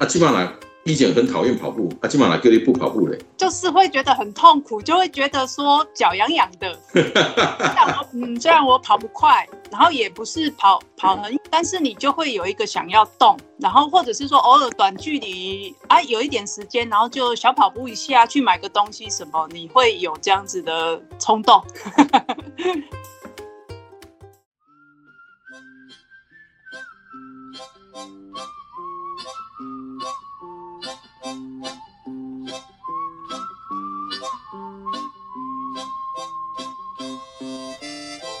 啊，基本上以前很讨厌跑步，啊，基本上叫你不跑步嘞。就是会觉得很痛苦，就会觉得说脚痒痒的。嗯，虽然我跑不快，然后也不是跑跑很，但是你就会有一个想要动，然后或者是说偶尔短距离啊，有一点时间，然后就小跑步一下，去买个东西什么，你会有这样子的冲动。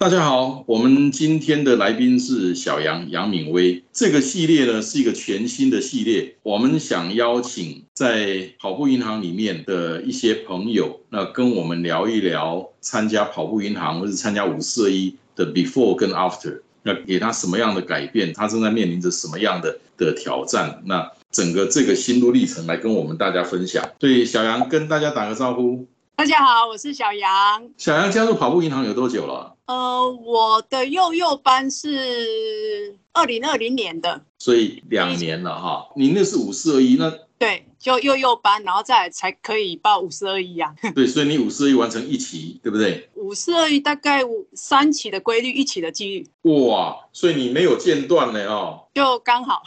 大家好，我们今天的来宾是小杨杨敏威。这个系列呢是一个全新的系列，我们想邀请在跑步银行里面的一些朋友，那跟我们聊一聊参加跑步银行或是参加五四一的 before 跟 after，那给他什么样的改变，他正在面临着什么样的的挑战，那整个这个心路历程来跟我们大家分享。所以小杨跟大家打个招呼。大家好，我是小杨。小杨加入跑步银行有多久了？呃，我的幼幼班是二零二零年的，所以两年了哈。你那是五四二一，那对，就幼幼班，然后再才可以报五四二一啊。对，所以你五四二一完成一期，对不对？五四二一大概五三期的规律，一期的纪律。哇，所以你没有间断呢哦。就刚好。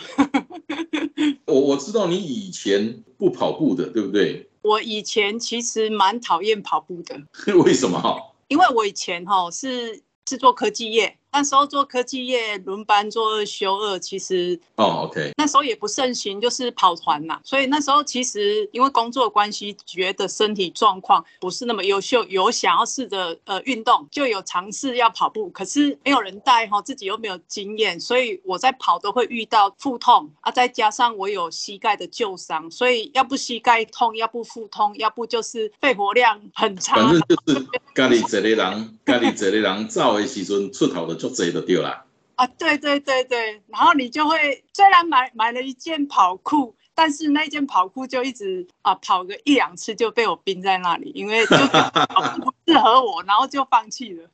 我我知道你以前不跑步的，对不对？我以前其实蛮讨厌跑步的，为什么？因为我以前哈是是做科技业。那时候做科技业轮班做二休二，其实哦，OK，那时候也不盛行，就是跑团嘛。所以那时候其实因为工作关系，觉得身体状况不是那么优秀，有想要试着呃运动，就有尝试要跑步，可是没有人带哈，自己又没有经验，所以我在跑都会遇到腹痛啊，再加上我有膝盖的旧伤，所以要不膝盖痛，要不腹痛，要不就是肺活量很差。反正就是家里一个人，家里一个人走的时阵出头的。就这都丢了啊！对对对对，然后你就会虽然买买了一件跑裤，但是那件跑裤就一直啊跑个一两次就被我冰在那里，因为就不适合我，然后就放弃了。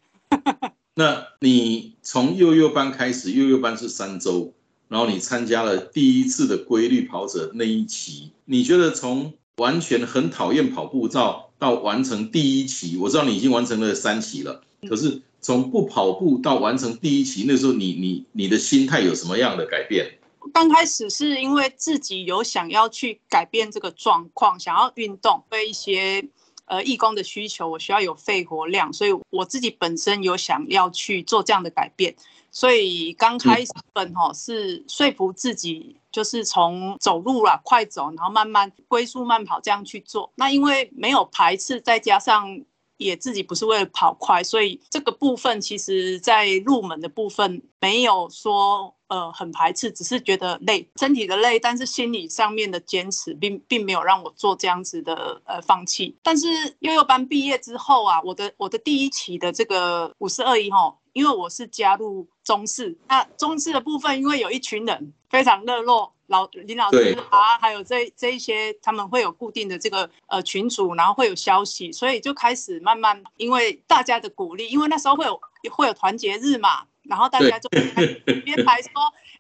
那你从幼幼班开始，幼幼班是三周，然后你参加了第一次的规律跑者那一期，你觉得从完全很讨厌跑步到到完成第一期，我知道你已经完成了三期了，可是。从不跑步到完成第一期，那时候你你你的心态有什么样的改变？刚开始是因为自己有想要去改变这个状况，想要运动，为一些呃义工的需求，我需要有肺活量，所以我自己本身有想要去做这样的改变。所以刚开始本哈是说服自己，就是从走路啦，快走，然后慢慢龟速慢跑这样去做。那因为没有排斥，再加上。也自己不是为了跑快，所以这个部分其实，在入门的部分没有说呃很排斥，只是觉得累，身体的累，但是心理上面的坚持并并没有让我做这样子的呃放弃。但是幼幼班毕业之后啊，我的我的第一期的这个五四二一哈，因为我是加入中四，那中四的部分，因为有一群人非常热络。老林老师啊，还有这这一些，他们会有固定的这个呃群组，然后会有消息，所以就开始慢慢，因为大家的鼓励，因为那时候会有会有团结日嘛，然后大家就编排说，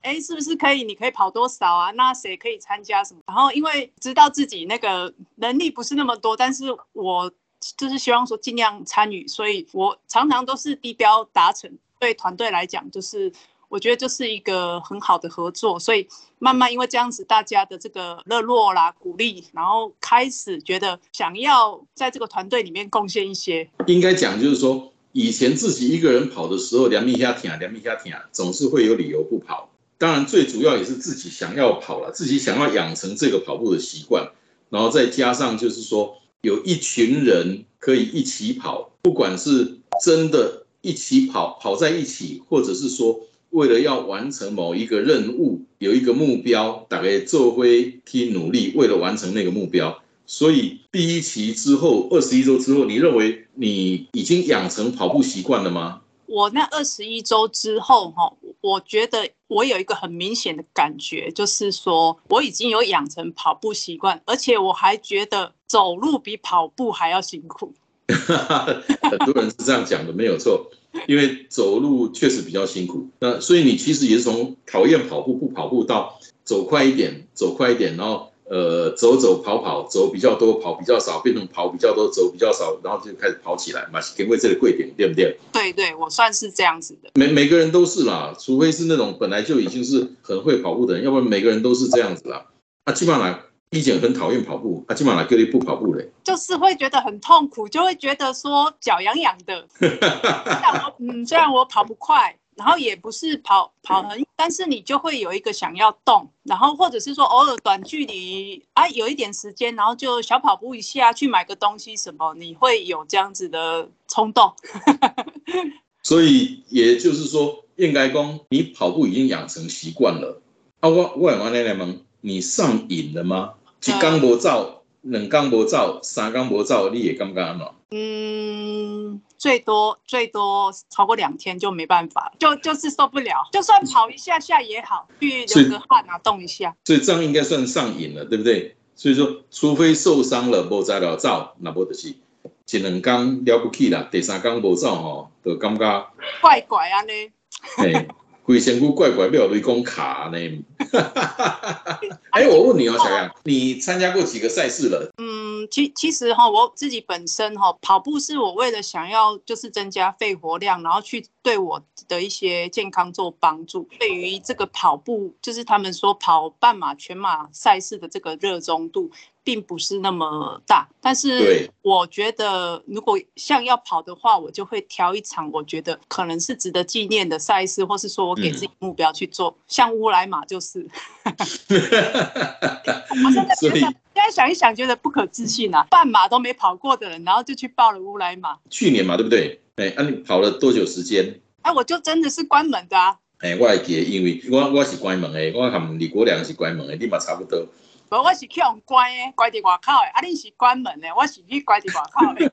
哎，是不是可以？你可以跑多少啊？那谁可以参加什么？然后因为知道自己那个能力不是那么多，但是我就是希望说尽量参与，所以我常常都是低标达成。对团队来讲，就是。我觉得这是一个很好的合作，所以慢慢因为这样子，大家的这个热络啦、鼓励，然后开始觉得想要在这个团队里面贡献一些。应该讲就是说，以前自己一个人跑的时候，两米下停，两米下停，总是会有理由不跑。当然，最主要也是自己想要跑了，自己想要养成这个跑步的习惯，然后再加上就是说，有一群人可以一起跑，不管是真的一起跑，跑在一起，或者是说。为了要完成某一个任务，有一个目标，大概做会去努力，为了完成那个目标，所以第一期之后，二十一周之后，你认为你已经养成跑步习惯了吗？我那二十一周之后，哈，我觉得我有一个很明显的感觉，就是说我已经有养成跑步习惯，而且我还觉得走路比跑步还要辛苦。很多人是这样讲的，没有错，因为走路确实比较辛苦。那所以你其实也是从讨厌跑步不跑步到走快一点，走快一点，然后。呃，走走跑跑，走比较多，跑比较少，变成跑比较多，走比较少，然后就开始跑起来嘛，因为这个贵点，对不对？对对，我算是这样子的。每每个人都是啦，除非是那种本来就已经是很会跑步的人，要不然每个人都是这样子啦。啊，基本上一姐很讨厌跑步，啊，基本上各地不跑步嘞，就是会觉得很痛苦，就会觉得说脚痒痒的。嗯，虽然我跑不快。然后也不是跑跑很，但是你就会有一个想要动，然后或者是说偶尔短距离啊，有一点时间，然后就小跑步一下，去买个东西什么，你会有这样子的冲动。所以也就是说，应该讲你跑步已经养成习惯了啊。我我问你们，你上瘾了吗？一缸无照，两缸无照，三缸无照，你也感觉安怎？嗯。最多最多超过两天就没办法，就就是受不了。就算跑一下下也好，去流个汗啊，动一下。所以这样应该算上瘾了，对不对？所以说，除非受伤了，无再了走，那无就是一两缸了不起啦，第三缸无走吼，就感觉怪怪啊呢。嘿，规身躯怪怪，要雷公卡呢。哎，我问你哦，小杨，你参加过几个赛事了？嗯。其其实哈，我自己本身哈，跑步是我为了想要就是增加肺活量，然后去对我的一些健康做帮助。对于这个跑步，就是他们说跑半马、全马赛事的这个热衷度。并不是那么大，但是我觉得如果像要跑的话，我就会挑一场我觉得可能是值得纪念的赛事，或是说我给自己目标去做，像乌来马就是。我现在现在想一想，觉得不可置信啊！半马都没跑过的人，然后就去报了乌来马。去年嘛，对不对？哎，那你跑了多久时间？哎，我就真的是关门的啊！哎，我还记得，因为我我是关门的，我含李国良是关门的，你嘛差不多。无，我是去用关的，关伫外口的。啊，你是关门的，我是去关伫外口的。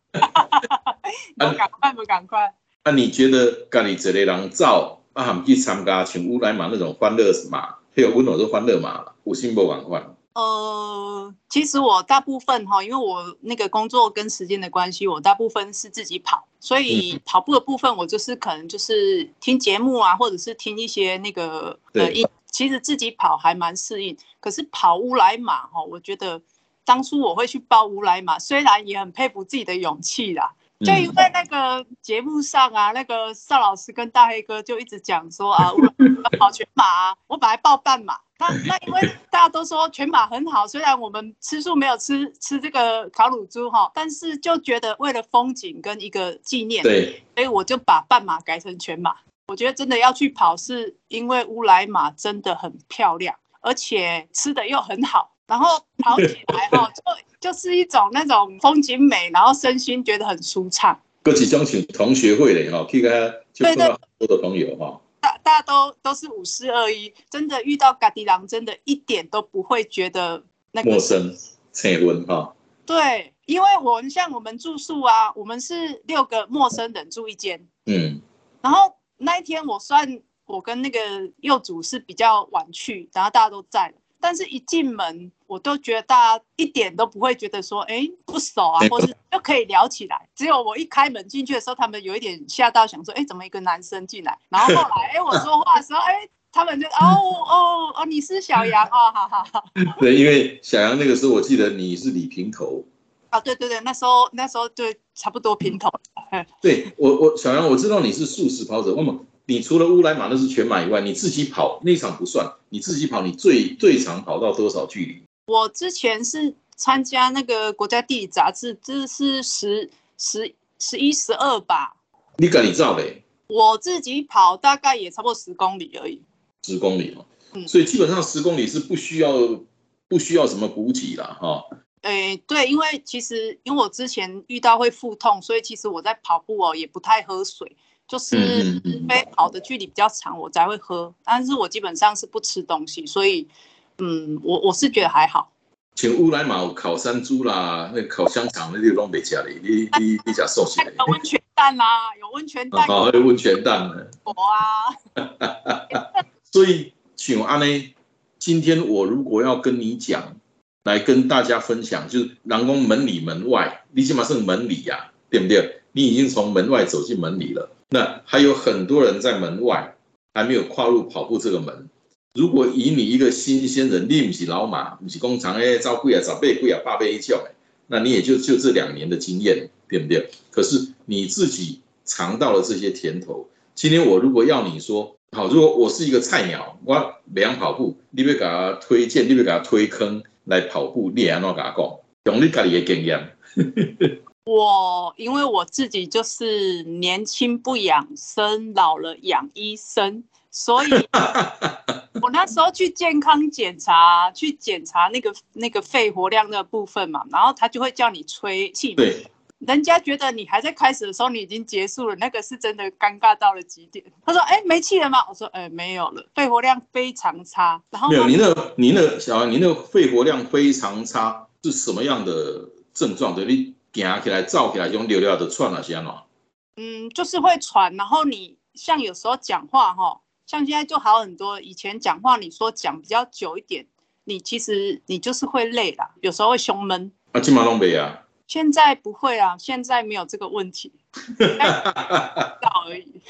无赶快，不赶快。啊，你觉得跟你这类人走，啊，含去参加像乌来马那种欢乐马，还有温柔的欢乐马，有心无赶快？呃，其实我大部分哈，因为我那个工作跟时间的关系，我大部分是自己跑，所以跑步的部分，我就是可能就是听节目啊，或者是听一些那个呃音。其实自己跑还蛮适应，可是跑乌来马哈，我觉得当初我会去报乌来马，虽然也很佩服自己的勇气啦。就因为那个节目上啊，那个邵老师跟大黑哥就一直讲说啊，我跑全马，我本来报半马，那那因为大家都说全马很好，虽然我们吃素没有吃吃这个烤乳猪哈，但是就觉得为了风景跟一个纪念，对，所以我就把半马改成全马。我觉得真的要去跑，是因为乌来马真的很漂亮，而且吃的又很好，然后跑起来哈，就就是一种那种风景美，然后身心觉得很舒畅。各几种请同学会的哈，可以跟他就碰到很多的朋友哈。大大家都都是五四二一，真的遇到嘎迪郎，真的一点都不会觉得那个陌生、亲温哈。对，因为我们像我们住宿啊，我们是六个陌生人住一间，嗯，然后。那一天我算我跟那个幼主是比较晚去，然后大家都在，但是一进门我都觉得大家一点都不会觉得说哎不熟啊，或是就可以聊起来。只有我一开门进去的时候，他们有一点吓到，想说哎怎么一个男生进来？然后后来哎我说话的时候哎他们就哦哦哦你是小杨哦，好好好。对，因为小杨那个时候我记得你是李平头。啊，对对对，那时候那时候就差不多平头。对我我小杨，我知道你是素食跑者，那么你除了乌来马那是全马以外，你自己跑那场不算，你自己跑你最最长跑到多少距离？我之前是参加那个国家地理杂志，这是十十十一十二吧？你赶你照嘞？我自己跑大概也差不多十公里而已。十公里哦，嗯，所以基本上十公里是不需要不需要什么补给啦哈。诶，对，因为其实因为我之前遇到会腹痛，所以其实我在跑步哦也不太喝水，就是非跑的距离比较长我才会喝，但是我基本上是不吃东西，所以嗯，我我是觉得还好。请乌来马烤山猪啦，那烤香肠那些都没加的，你你你讲瘦起来。有温泉蛋啦，有温泉蛋。好，有温泉蛋呢。我啊。所以，请安呢，今天我如果要跟你讲，来跟大家分享，就是南宫门里门外，你起码是门里呀，对不对？你已经从门外走进门里了，那还有很多人在门外还没有跨入跑步这个门。如果以你一个新鲜人，你不是老马，不是工厂诶，招贵啊，早辈贵啊，八倍一叫诶，那你也就就这两年的经验，对不对？可是你自己尝到了这些甜头。今天我如果要你说，好，如果我是一个菜鸟，我两跑步，你别给他推荐，你别给他推坑来跑步，你安怎给他讲？用你家己的经验。我因为我自己就是年轻不养生，老了养医生，所以。我那时候去健康检查，去检查那个那个肺活量的部分嘛，然后他就会叫你吹气。对，人家觉得你还在开始的时候，你已经结束了，那个是真的尴尬到了极点。他说：“哎，没气了吗？”我说：“哎，没有了，肺活量非常差。”然后没有，您的您的小孩，您的肺活量非常差是什么样的症状？对，你行起来、照起来用流流的喘那些吗？嗯，就是会喘，然后你像有时候讲话哈。像现在就好很多，以前讲话你说讲比较久一点，你其实你就是会累啦，有时候会胸闷。啊，金马龙北啊？现在不会啊，现在没有这个问题，到而已。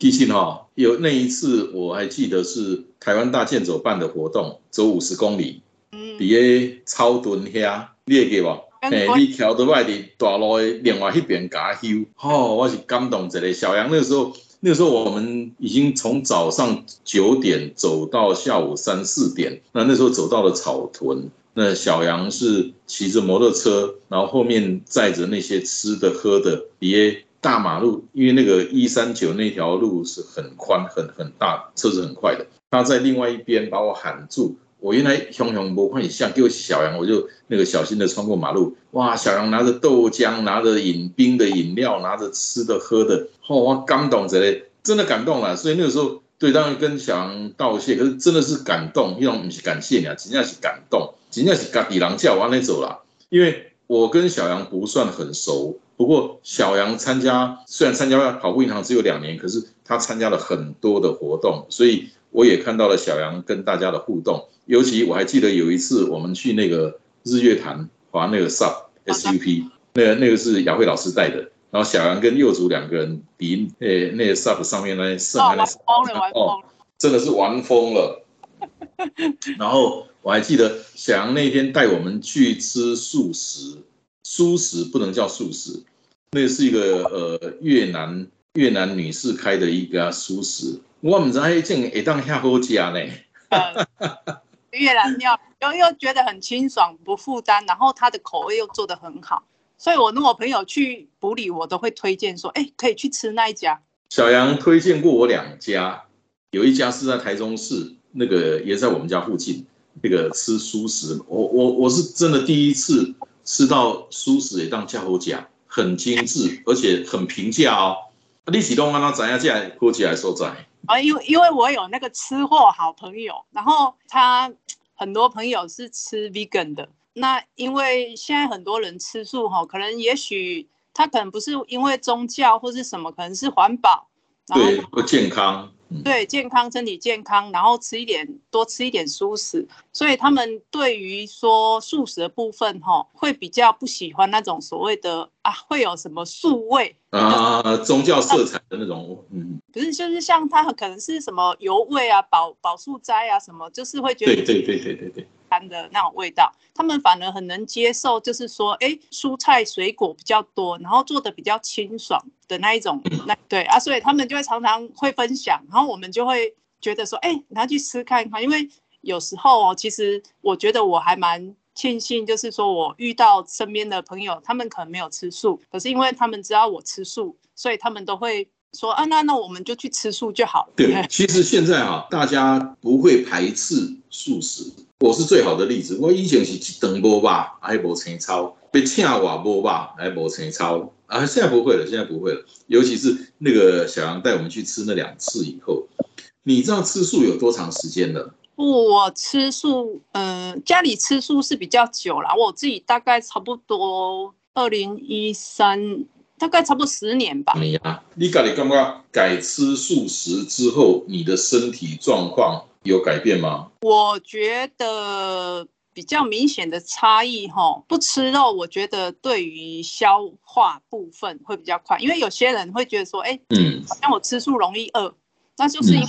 提醒哈，有那一次我还记得是台湾大健走办的活动，走五十公里，嗯，比个超蹲下，你会记不？哎，你调到外地大路的另外一边加修，哦，我是感动一个小杨那时候。那时候我们已经从早上九点走到下午三四点，那那时候走到了草屯，那小杨是骑着摩托车，然后后面载着那些吃的喝的，别大马路，因为那个一三九那条路是很宽很很大，车子很快的，他在另外一边把我喊住。我原来熊熊不看像给我小杨，我就那个小心的穿过马路。哇，小杨拿着豆浆，拿着饮冰的饮料，拿着吃的喝的，我，感动之类，真的感动了。所以那个时候，对，当然跟小杨道谢，可是真的是感动，一种不是感谢你啊，真正是感动，真正是嘎底狼叫完了走了。因为我跟小杨不算很熟，不过小杨参加，虽然参加跑步银行只有两年，可是他参加了很多的活动，所以。我也看到了小杨跟大家的互动，尤其我还记得有一次我们去那个日月潭滑那个 SUP SUP，那个那个是雅慧老师带的，然后小杨跟幼竹两个人比，诶，那个 SUP 上面那剩玩疯了，玩疯了，真的是玩疯了。然后我还记得小杨那天带我们去吃素食，素食不能叫素食，那是一个呃越南越南女士开的一家素食。我唔知迄种会当遐好食呢。越南料又又觉得很清爽不负担，然后它的口味又做得很好，所以我跟我朋友去埔里，我都会推荐说，哎，可以去吃那一家。小杨推荐过我两家，有一家是在台中市，那个也在我们家附近，那个吃素食，我我我是真的第一次吃到素食也当叫好食，很精致，而且很平价哦。你启动让他怎样进来过起来所在？啊，因为因为我有那个吃货好朋友，然后他很多朋友是吃 vegan 的。那因为现在很多人吃素哈，可能也许他可能不是因为宗教或是什么，可能是环保，对，不健康。对健康，身体健康，然后吃一点，多吃一点素食，所以他们对于说素食的部分，哈，会比较不喜欢那种所谓的啊，会有什么素味。啊，宗教色彩的那种，嗯，不是，就是像他可能是什么油味啊，保保素斋啊，什么，就是会觉得对对对对对对。餐的那种味道，他们反而很能接受，就是说，哎，蔬菜水果比较多，然后做的比较清爽的那一种，那对啊，所以他们就会常常会分享，然后我们就会觉得说，哎，拿去吃看看，因为有时候哦，其实我觉得我还蛮庆幸，就是说我遇到身边的朋友，他们可能没有吃素，可是因为他们知道我吃素，所以他们都会说，啊，那那我们就去吃素就好了。对，其实现在啊，大家不会排斥素食。我是最好的例子。我以前是一顿无肉，还无青草，被请我无肉，还无青草啊。现在不会了，现在不会了。尤其是那个小杨带我们去吃那两次以后，你知道吃素有多长时间了？我吃素，嗯，家里吃素是比较久了，我自己大概差不多二零一三，大概差不多十年吧。你啊，你家里刚刚改吃素食之后，你的身体状况有改变吗？我觉得比较明显的差异哈，不吃肉，我觉得对于消化部分会比较快，因为有些人会觉得说，哎，嗯，好像我吃素容易饿，那就是因为。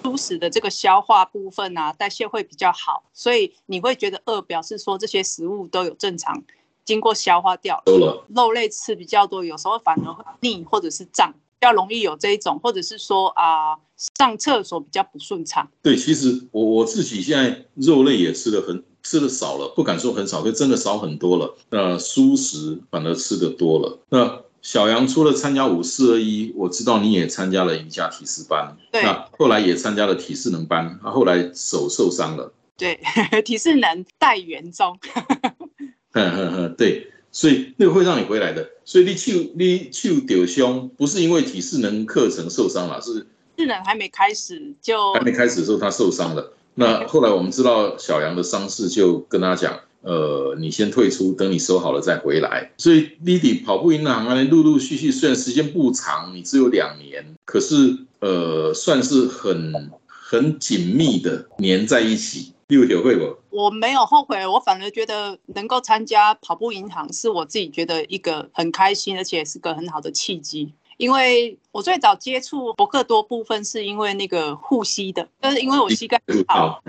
初始的这个消化部分啊，代谢会比较好，所以你会觉得饿，表示说这些食物都有正常经过消化掉了。肉类吃比较多，有时候反而会腻或者是胀，比较容易有这一种，或者是说啊上厕所比较不顺畅。对，其实我我自己现在肉类也吃的很吃的少了，不敢说很少，就真的少很多了。那蔬食反而吃的多了。那小杨除了参加五四二一，我知道你也参加了瑜伽体式班，对，那后来也参加了体适能班，啊后来手受伤了，对，体适能带援中，哼哼哼，对，所以那个会让你回来的，所以你去你去丢胸，不是因为体适能课程受伤了，是智能还没开始就还没开始的时候他受伤了，那后来我们知道小杨的伤势，就跟他讲。呃，你先退出，等你收好了再回来。所以 Lily 跑步银行啊，陆陆续续，虽然时间不长，你只有两年，可是呃，算是很很紧密的粘在一起。六有会不？我没有后悔，我反而觉得能够参加跑步银行，是我自己觉得一个很开心，而且是个很好的契机。因为我最早接触博克多部分，是因为那个护膝的，就是因为我膝盖不好。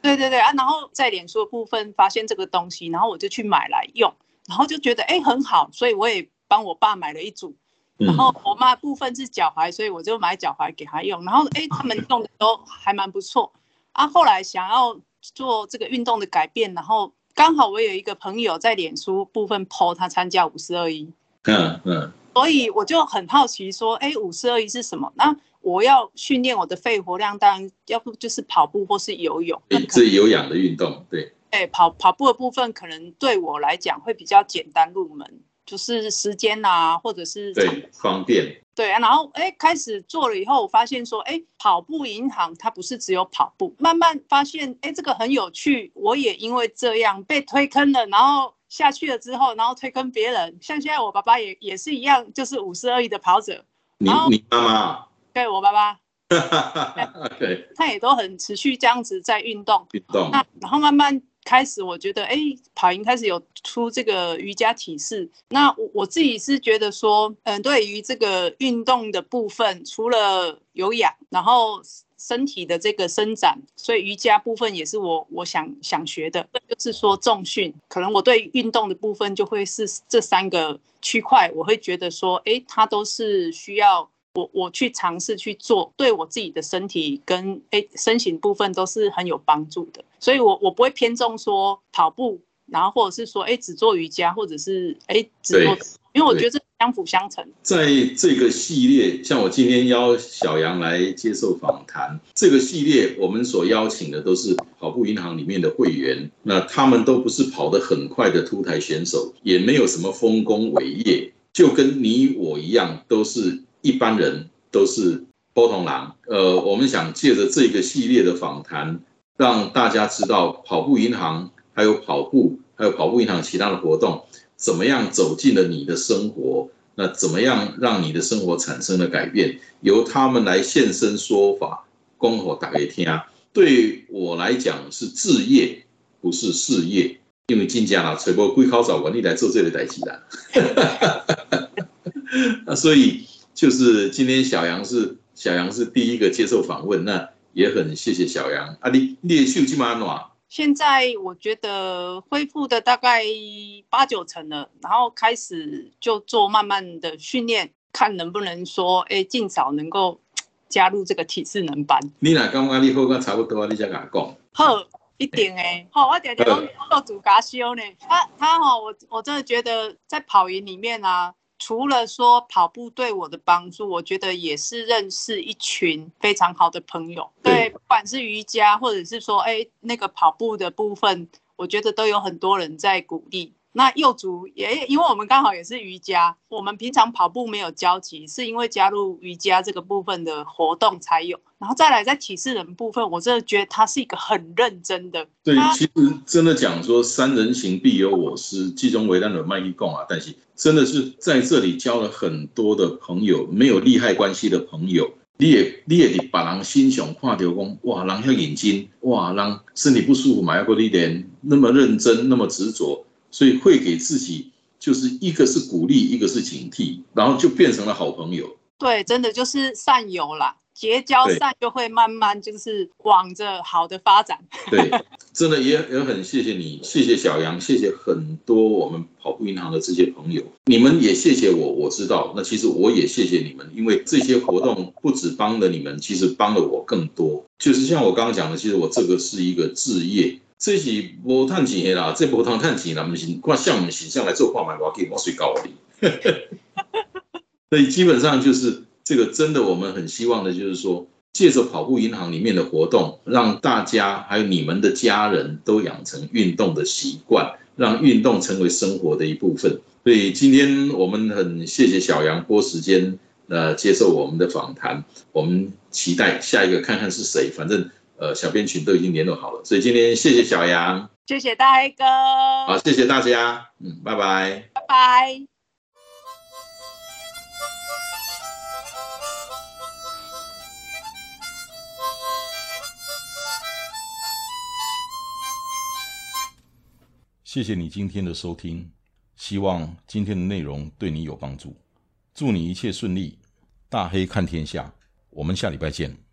对对对啊，然后在脸书的部分发现这个东西，然后我就去买来用，然后就觉得哎很好，所以我也帮我爸买了一组。然后我妈部分是脚踝，所以我就买脚踝给他用。然后哎，他们用的都还蛮不错啊。后来想要做这个运动的改变，然后刚好我有一个朋友在脸书部分 PO 他参加五四二一，嗯嗯，所以我就很好奇说，哎，五四二一是什么？那我要训练我的肺活量，当然要不就是跑步或是游泳，是有氧的运动，对。哎，跑跑步的部分可能对我来讲会比较简单入门，就是时间啊，或者是对方便。对啊，然后哎开始做了以后，我发现说，哎，跑步银行它不是只有跑步，慢慢发现哎这个很有趣，我也因为这样被推坑了，然后下去了之后，然后推坑别人，像现在我爸爸也也是一样，就是五十二亿的跑者。你你妈妈？对我爸爸，对，他也都很持续这样子在运动，运动。那然后慢慢开始，我觉得，哎，跑赢开始有出这个瑜伽体式。那我我自己是觉得说，嗯，对于这个运动的部分，除了有氧，然后身体的这个伸展，所以瑜伽部分也是我我想想学的。就是说重训，可能我对运动的部分就会是这三个区块，我会觉得说，哎，它都是需要。我我去尝试去做，对我自己的身体跟诶身形部分都是很有帮助的，所以我我不会偏重说跑步，然后或者是说诶只做瑜伽，或者是诶只做，因为我觉得相辅相成。在这个系列，像我今天邀小杨来接受访谈，这个系列我们所邀请的都是跑步银行里面的会员，那他们都不是跑得很快的突台选手，也没有什么丰功伟业，就跟你我一样，都是。一般人都是波同狼，呃，我们想借着这个系列的访谈，让大家知道跑步银行还有跑步，还有跑步银行其他的活动，怎么样走进了你的生活？那怎么样让你的生活产生了改变？由他们来现身说法，恭候大家听。对我来讲是置业，不是事业，因为进家了，吹波归考找我，你来做这个代志的。那 所以。就是今天小杨是小杨是第一个接受访问，那也很谢谢小杨啊！你你的秀基本暖。现在我觉得恢复的大概八九成了，然后开始就做慢慢的训练，看能不能说哎，尽早能够加入这个体适能班。你哪刚刚你好刚差不多啊？你才敢讲？好，一定诶。好，我点点讲做主家修呢。他他哈，我我真的觉得在跑营里面啊。除了说跑步对我的帮助，我觉得也是认识一群非常好的朋友。对，不管是瑜伽，或者是说，哎，那个跑步的部分，我觉得都有很多人在鼓励。那幼足也因为我们刚好也是瑜伽，我们平常跑步没有交集，是因为加入瑜伽这个部分的活动才有。然后再来在体示人部分，我真的觉得他是一个很认真的。对，其实真的讲说三人行必有我师，其中为难的卖一共啊。但是真的是在这里交了很多的朋友，没有利害关系的朋友。你也你也得把人心想看到讲，哇，人要眼睛，哇，人身体不舒服，嘛，要过一点那么认真，那么执着，所以会给自己就是一个是鼓励，一个是警惕，然后就变成了好朋友。对，真的就是善友啦。结交善就会慢慢就是往着好的发展。对，真的也也很谢谢你，谢谢小杨，谢谢很多我们跑步银行的这些朋友，你们也谢谢我。我知道，那其实我也谢谢你们，因为这些活动不止帮了你们，其实帮了我更多。就是像我刚刚讲的，其实我这个是一个置业，这是无探钱的啦，这无通探钱啦，不行，我像我们形象来做矿买，我可以我水高利。所以基本上就是。这个真的，我们很希望的，就是说，借着跑步银行里面的活动，让大家还有你们的家人都养成运动的习惯，让运动成为生活的一部分。所以今天我们很谢谢小杨拨时间呃接受我们的访谈，我们期待下一个看看是谁。反正呃小编群都已经联络好了，所以今天谢谢小杨，谢谢大黑哥，好，谢谢大家，嗯，拜拜，拜拜。谢谢你今天的收听，希望今天的内容对你有帮助。祝你一切顺利，大黑看天下，我们下礼拜见。